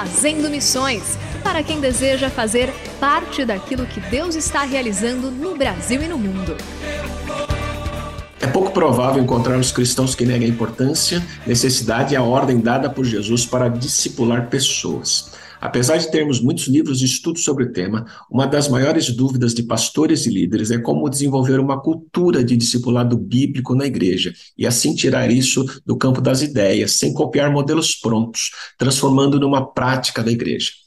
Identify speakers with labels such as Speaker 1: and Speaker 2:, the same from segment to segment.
Speaker 1: Fazendo Missões para quem deseja fazer parte daquilo que Deus está realizando no Brasil e no mundo.
Speaker 2: É pouco provável encontrarmos cristãos que neguem a importância, necessidade e a ordem dada por Jesus para discipular pessoas. Apesar de termos muitos livros de estudo sobre o tema, uma das maiores dúvidas de pastores e líderes é como desenvolver uma cultura de discipulado bíblico na igreja e assim tirar isso do campo das ideias, sem copiar modelos prontos, transformando numa prática da igreja.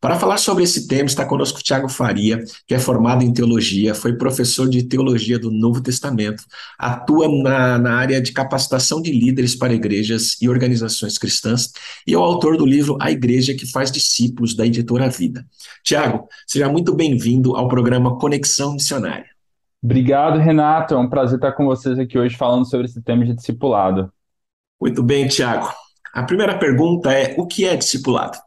Speaker 2: Para falar sobre esse tema, está conosco Tiago Faria, que é formado em teologia, foi professor de teologia do Novo Testamento, atua na, na área de capacitação de líderes para igrejas e organizações cristãs e é o autor do livro A Igreja que Faz Discípulos, da editora Vida. Tiago, seja muito bem-vindo ao programa Conexão Missionária.
Speaker 3: Obrigado, Renato. É um prazer estar com vocês aqui hoje falando sobre esse tema de discipulado.
Speaker 2: Muito bem, Tiago. A primeira pergunta é: o que é discipulado?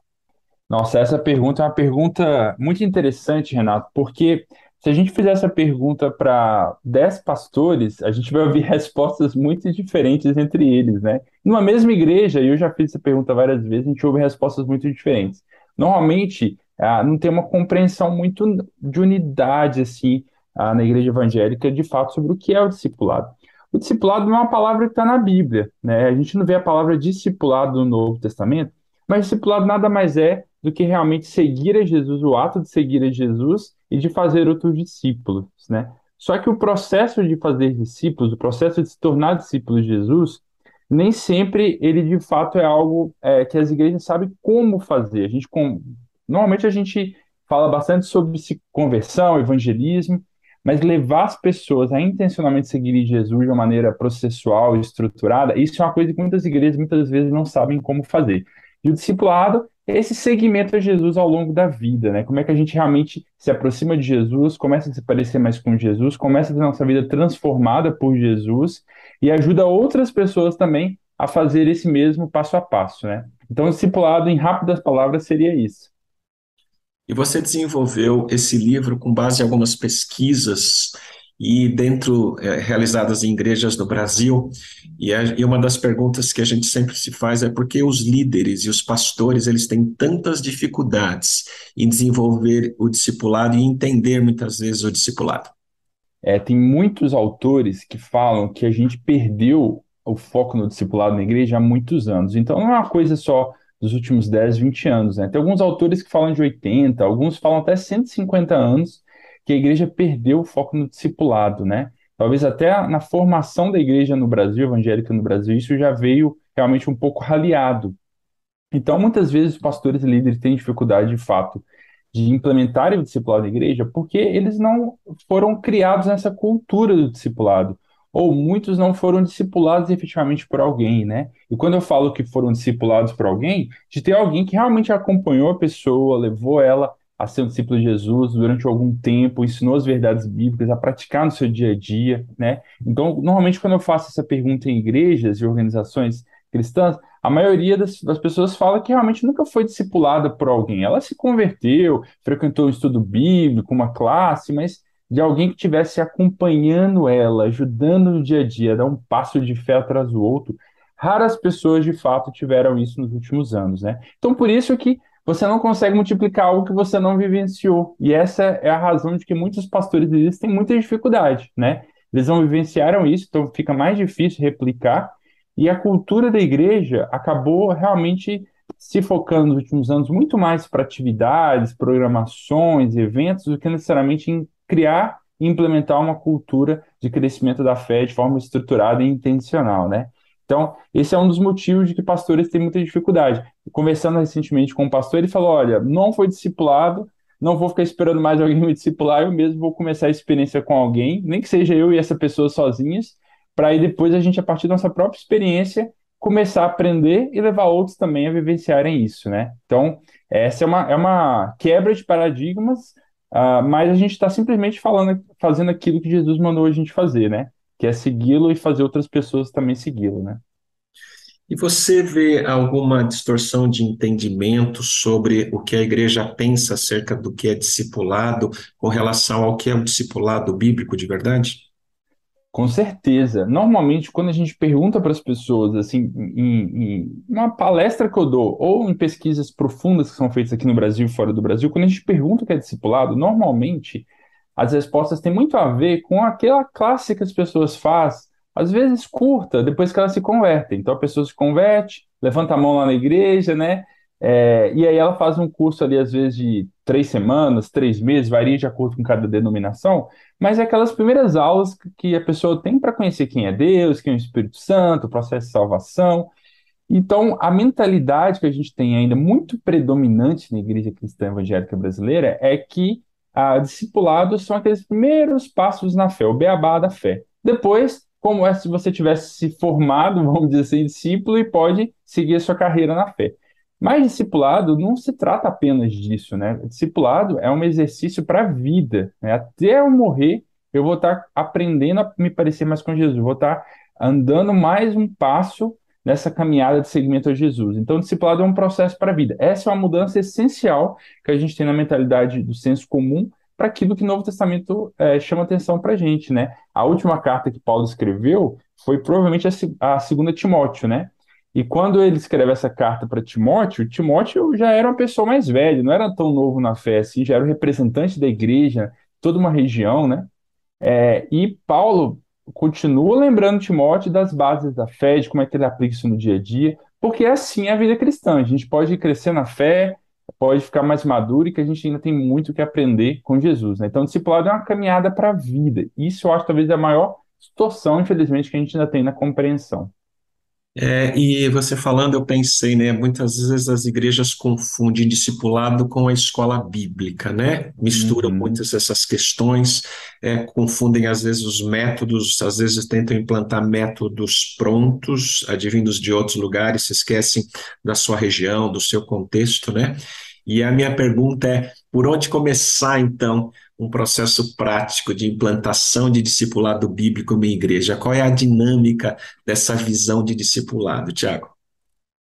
Speaker 3: Nossa, essa pergunta é uma pergunta muito interessante, Renato, porque se a gente fizer essa pergunta para 10 pastores, a gente vai ouvir respostas muito diferentes entre eles, né? Numa mesma igreja, e eu já fiz essa pergunta várias vezes, a gente ouve respostas muito diferentes. Normalmente, ah, não tem uma compreensão muito de unidade, assim, ah, na igreja evangélica, de fato, sobre o que é o discipulado. O discipulado não é uma palavra que está na Bíblia, né? A gente não vê a palavra discipulado no Novo Testamento, mas discipulado nada mais é do que realmente seguir a Jesus, o ato de seguir a Jesus e de fazer outros discípulos, né? Só que o processo de fazer discípulos, o processo de se tornar discípulo de Jesus, nem sempre ele de fato é algo é, que as igrejas sabem como fazer. A gente, com... normalmente a gente fala bastante sobre conversão, evangelismo, mas levar as pessoas a intencionalmente seguirem Jesus de uma maneira processual estruturada, isso é uma coisa que muitas igrejas muitas vezes não sabem como fazer. E o discipulado esse segmento a Jesus ao longo da vida, né? Como é que a gente realmente se aproxima de Jesus, começa a se parecer mais com Jesus, começa a ter nossa vida transformada por Jesus e ajuda outras pessoas também a fazer esse mesmo passo a passo, né? Então, o discipulado, em rápidas palavras, seria isso.
Speaker 2: E você desenvolveu esse livro com base em algumas pesquisas e dentro é, realizadas em igrejas do Brasil. E, a, e, uma das perguntas que a gente sempre se faz é por que os líderes e os pastores eles têm tantas dificuldades em desenvolver o discipulado e entender muitas vezes o discipulado.
Speaker 3: É, tem muitos autores que falam que a gente perdeu o foco no discipulado na igreja há muitos anos. Então não é uma coisa só dos últimos 10, 20 anos. Né? Tem alguns autores que falam de 80, alguns falam até 150 anos, que a igreja perdeu o foco no discipulado, né? Talvez até na formação da igreja no Brasil, evangélica no Brasil, isso já veio realmente um pouco raliado. Então, muitas vezes, pastores e líderes têm dificuldade, de fato, de implementarem o discipulado na igreja, porque eles não foram criados nessa cultura do discipulado, ou muitos não foram discipulados efetivamente por alguém, né? E quando eu falo que foram discipulados por alguém, de ter alguém que realmente acompanhou a pessoa, levou ela a ser um discípulo de Jesus durante algum tempo, ensinou as verdades bíblicas, a praticar no seu dia a dia, né? Então, normalmente quando eu faço essa pergunta em igrejas e organizações cristãs, a maioria das, das, pessoas fala que realmente nunca foi discipulada por alguém. Ela se converteu, frequentou um estudo bíblico, uma classe, mas de alguém que estivesse acompanhando ela, ajudando no dia a dia, dar um passo de fé atrás do outro. Raras pessoas de fato tiveram isso nos últimos anos, né? Então, por isso que você não consegue multiplicar algo que você não vivenciou. E essa é a razão de que muitos pastores eles têm muita dificuldade, né? Eles não vivenciaram isso, então fica mais difícil replicar. E a cultura da igreja acabou realmente se focando nos últimos anos muito mais para atividades, programações, eventos, do que necessariamente em criar e implementar uma cultura de crescimento da fé de forma estruturada e intencional, né? Então, esse é um dos motivos de que pastores têm muita dificuldade. Conversando recentemente com um pastor, ele falou: olha, não foi discipulado, não vou ficar esperando mais alguém me discipular, eu mesmo vou começar a experiência com alguém, nem que seja eu e essa pessoa sozinhas, para aí depois a gente, a partir da nossa própria experiência, começar a aprender e levar outros também a vivenciarem isso, né? Então, essa é uma, é uma quebra de paradigmas, uh, mas a gente está simplesmente falando, fazendo aquilo que Jesus mandou a gente fazer, né? Que é segui-lo e fazer outras pessoas também segui-lo, né?
Speaker 2: E você vê alguma distorção de entendimento sobre o que a igreja pensa acerca do que é discipulado com relação ao que é um discipulado bíblico de verdade?
Speaker 3: Com certeza. Normalmente, quando a gente pergunta para as pessoas, assim, em, em, uma palestra que eu dou, ou em pesquisas profundas que são feitas aqui no Brasil e fora do Brasil, quando a gente pergunta o que é discipulado, normalmente as respostas têm muito a ver com aquela classe que as pessoas fazem às vezes curta, depois que elas se convertem. Então a pessoa se converte, levanta a mão lá na igreja, né? É, e aí ela faz um curso ali, às vezes, de três semanas, três meses, varia de acordo com cada denominação, mas é aquelas primeiras aulas que a pessoa tem para conhecer quem é Deus, quem é o Espírito Santo, o processo de salvação. Então, a mentalidade que a gente tem ainda muito predominante na igreja cristã evangélica brasileira é que a discipulados são aqueles primeiros passos na fé, o beabá da fé. Depois, como é se você tivesse se formado, vamos dizer assim, discípulo e pode seguir a sua carreira na fé. Mas discipulado não se trata apenas disso, né? Discipulado é um exercício para a vida. Né? Até eu morrer, eu vou estar aprendendo a me parecer mais com Jesus, vou estar andando mais um passo nessa caminhada de seguimento a Jesus. Então, discipulado é um processo para a vida. Essa é uma mudança essencial que a gente tem na mentalidade do senso comum para aquilo que o Novo Testamento é, chama atenção para a gente, né? A última carta que Paulo escreveu foi provavelmente a, a segunda Timóteo, né? E quando ele escreve essa carta para Timóteo, Timóteo já era uma pessoa mais velha, não era tão novo na fé assim, já era o representante da igreja, toda uma região, né? É, e Paulo continua lembrando Timóteo das bases da fé, de como é que ele aplica isso no dia a dia, porque é assim a vida cristã. A gente pode crescer na fé, pode ficar mais maduro e que a gente ainda tem muito que aprender com Jesus. Né? Então, o discipulado é uma caminhada para a vida. Isso eu acho talvez a maior distorção, infelizmente, que a gente ainda tem na compreensão.
Speaker 2: É, e você falando, eu pensei, né? Muitas vezes as igrejas confundem discipulado com a escola bíblica, né? Misturam uhum. muitas essas questões, é, confundem às vezes os métodos, às vezes tentam implantar métodos prontos, advindos de outros lugares, se esquecem da sua região, do seu contexto, né? E a minha pergunta é: por onde começar, então, um processo prático de implantação de discipulado bíblico em igreja? Qual é a dinâmica dessa visão de discipulado, Tiago?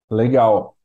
Speaker 3: Legal.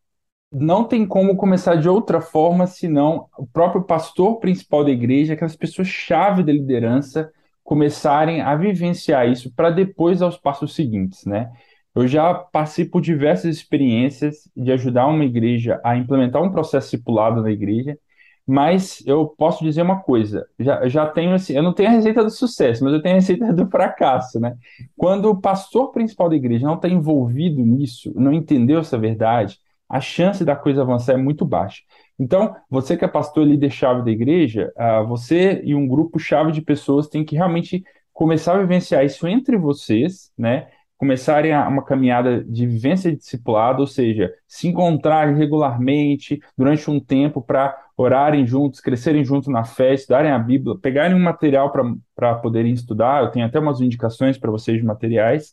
Speaker 3: Não tem como começar de outra forma senão o próprio pastor principal da igreja, aquelas pessoas-chave da liderança, começarem a vivenciar isso para depois aos passos seguintes, né? Eu já passei por diversas experiências de ajudar uma igreja a implementar um processo discipulado na igreja, mas eu posso dizer uma coisa, já, já tenho assim, eu não tenho a receita do sucesso, mas eu tenho a receita do fracasso, né? Quando o pastor principal da igreja não está envolvido nisso, não entendeu essa verdade, a chance da coisa avançar é muito baixa. Então, você que é pastor líder-chave da igreja, uh, você e um grupo-chave de pessoas tem que realmente começar a vivenciar isso entre vocês, né? Começarem uma caminhada de vivência de discipulado, ou seja, se encontrarem regularmente durante um tempo para orarem juntos, crescerem juntos na fé, estudarem a Bíblia, pegarem um material para poderem estudar, eu tenho até umas indicações para vocês de materiais,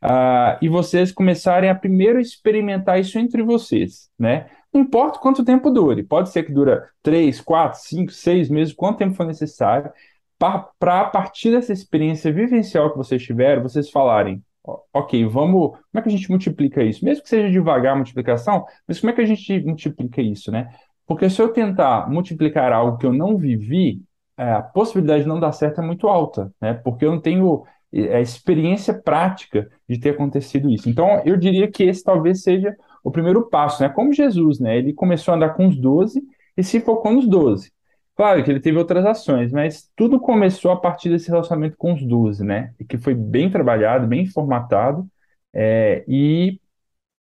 Speaker 3: uh, e vocês começarem a primeiro experimentar isso entre vocês, né? Não importa quanto tempo dure, pode ser que dura três, quatro, cinco, seis meses, quanto tempo for necessário, para a partir dessa experiência vivencial que vocês tiveram, vocês falarem, ok, vamos. Como é que a gente multiplica isso? Mesmo que seja devagar a multiplicação, mas como é que a gente multiplica isso, né? Porque se eu tentar multiplicar algo que eu não vivi, é, a possibilidade de não dar certo é muito alta, né? Porque eu não tenho é, a experiência prática de ter acontecido isso. Então, eu diria que esse talvez seja o primeiro passo, né? Como Jesus, né? Ele começou a andar com os 12 e se focou nos 12. Claro que ele teve outras ações, mas tudo começou a partir desse relacionamento com os 12, né? Que foi bem trabalhado, bem formatado, é, e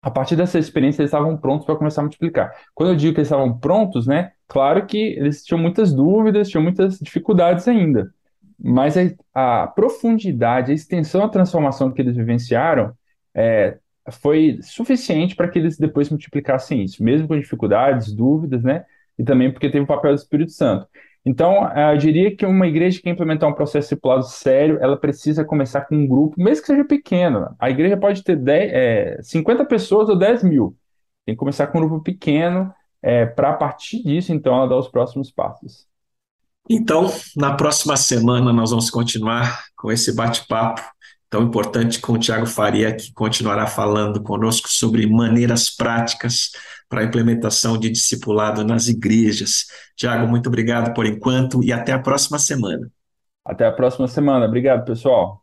Speaker 3: a partir dessa experiência eles estavam prontos para começar a multiplicar. Quando eu digo que eles estavam prontos, né? Claro que eles tinham muitas dúvidas, tinham muitas dificuldades ainda, mas a, a profundidade, a extensão, a transformação que eles vivenciaram é, foi suficiente para que eles depois multiplicassem isso, mesmo com dificuldades, dúvidas, né? E também porque teve o papel do Espírito Santo. Então, eu diria que uma igreja que quer implementar um processo discipulado sério, ela precisa começar com um grupo, mesmo que seja pequeno. A igreja pode ter 10, é, 50 pessoas ou 10 mil. Tem que começar com um grupo pequeno, é, para a partir disso, então, ela dar os próximos passos.
Speaker 2: Então, na próxima semana, nós vamos continuar com esse bate-papo tão importante com o Tiago Faria, que continuará falando conosco sobre maneiras práticas para a implementação de discipulado nas igrejas. Tiago, muito obrigado por enquanto e até a próxima semana.
Speaker 3: Até a próxima semana. Obrigado, pessoal.